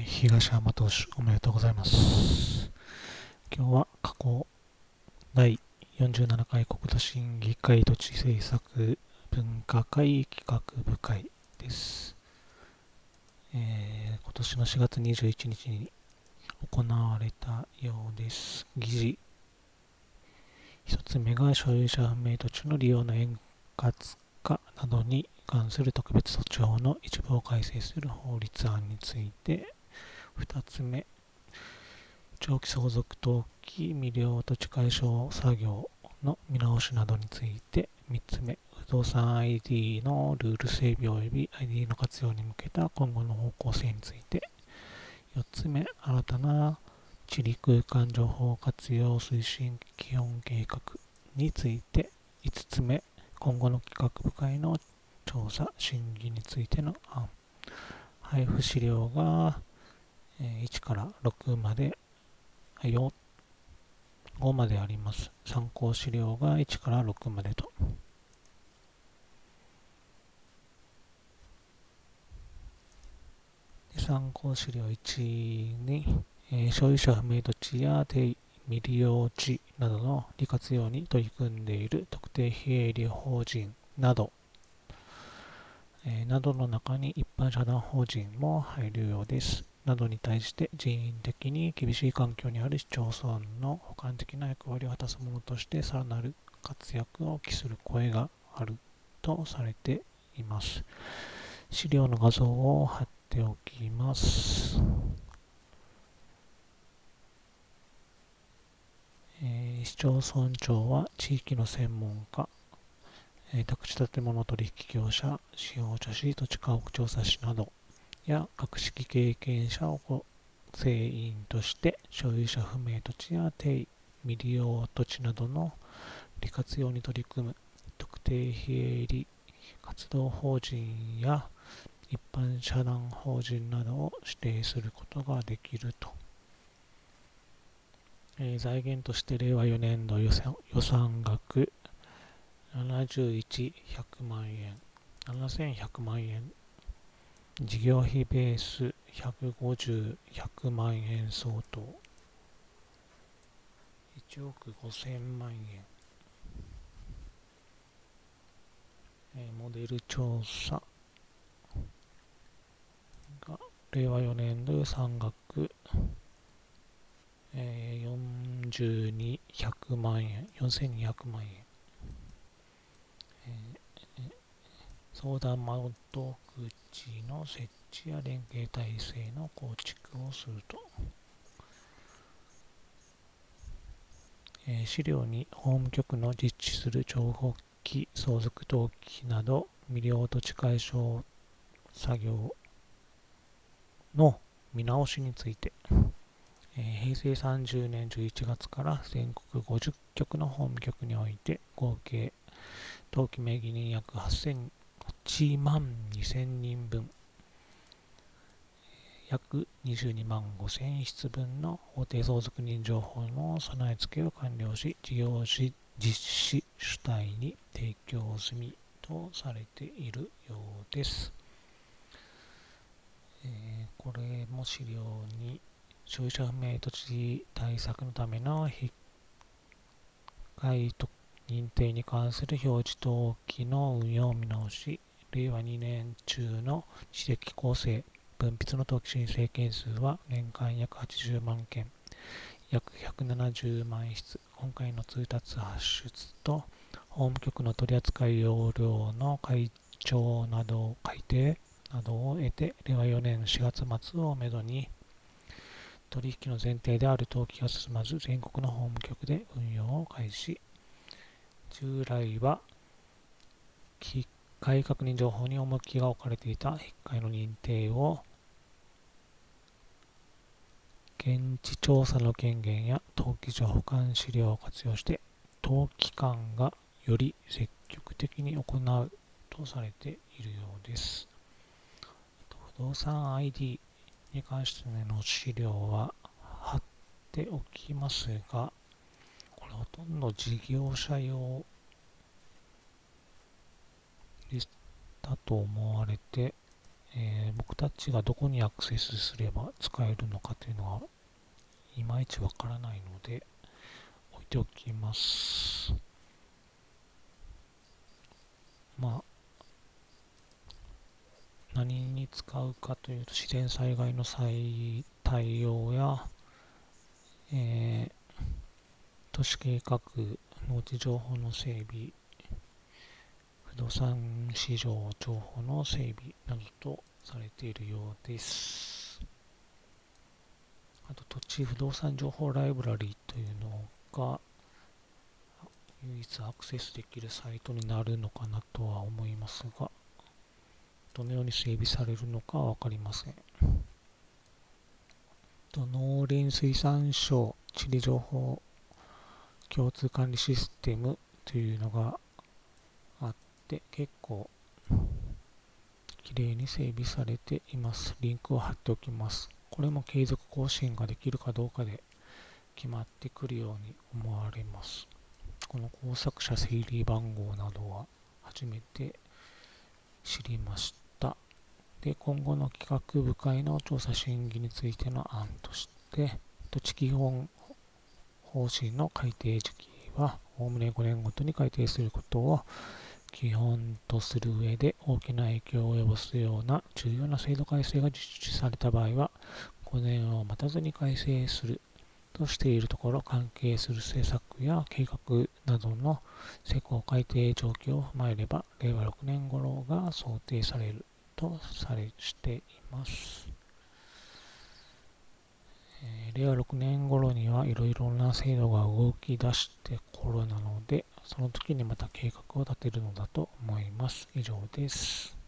ー東山投手おめでとうございます。今日は過去第47回国土審議会土地政策文化会企画部会です。えー今年の4月21日に行われたようです。議事一つ目が所有者不明土地の利用の円滑化などに関する特別措置法の一部を改正する法律案について2つ目。長期相続登記未了土地解消作業の見直しなどについて3つ目。不動産 ID のルール整備及び ID の活用に向けた今後の方向性について。4つ目。新たな地理空間情報活用推進基本計画について。5つ目。今後の企画部会の調査審議についての案。配布資料がえー1から6まで4 5まであります。参考資料が1から6までと。参考資料1に、えー所有者不明土地や定未利用地などの利活用に取り組んでいる特定非営利法人など、えなどの中に一般社団法人も入るようです。などに対して人員的に厳しい環境にある市町村の補完的な役割を果たすものとしてさらなる活躍を期する声があるとされています。資料の画像を貼っておきます。えー市町村長は地域の専門家、えー宅地建物取引業者、使用者市、土地家屋調査士などや学識経験者を構成員として所有者不明土地や定位未利用土地などの利活用に取り組む特定非営利活動法人や一般社団法人などを指定することができると。えー財源として令和4年度予算予算額7100万円、7100万円、事業費ベース150、100万円相当、1億5000万円、えモデル調査。が令和4年度予算額。えー、42、100万円、4200万円、えー相談窓口の設置や連携体制の構築をすると、えー資料に法務局の実施する長期相続登記など未了土地解消作業の見直しについてえー平成30年11月から全国50局の法務局において合計登記名義人約8000 8万2000人分。約22万5000室分の法定相続人情報の備え付けを完了し事業し実施主体に提供済みとされているようです、えーこれも資料に所有者不明土地対策のための非該特認定に関する表示登記の運用を見直し、令和2年中の地籍構成、分筆の登記申請件数は年間約80万件、約170万室、今回の通達発出と、法務局の取扱要領の会長など、改定などを得て、令和4年4月末をめどに、取引の前提である登記が進まず、全国の法務局で運用を開始。従来は、械確認情報に重きが置かれていた引っ換えの認定を、現地調査の権限や登記所保管資料を活用して、登記官がより積極的に行うとされているようです。不動産 ID に関しての資料は貼っておきますが、これほとんど事業者用だと思われて、えー、僕たちがどこにアクセスすれば使えるのかというのはいまいちわからないので置いておきます。まあ何に使うかというと自然災害の再対応や、えー、都市計画農地情報の整備動産市場情報の整備などとされているようです。あと土地不動産情報ライブラリーというのが唯一アクセスできるサイトになるのかなとは思いますがどのように整備されるのかは分かりません。農林水産省地理情報共通管理システムというのがて結構綺麗に整備されています。リンクを貼っておきます。これも継続更新ができるかどうかで決まってくるように思われます。この工作者整理番号などは初めて知りました。で、今後の企画部会の調査審議についての案として、土地基本方針の改定時期は、おおむね5年ごとに改定することを基本とする上で大きな影響を及ぼすような重要な制度改正が実施された場合は、5年を待たずに改正するとしているところ、関係する政策や計画などの施行改定状況を踏まえれば、令和6年頃が想定されるとされしています。令和6年頃にはいろいろな制度が動き出して頃なので、その時にまた計画を立てるのだと思います。以上です。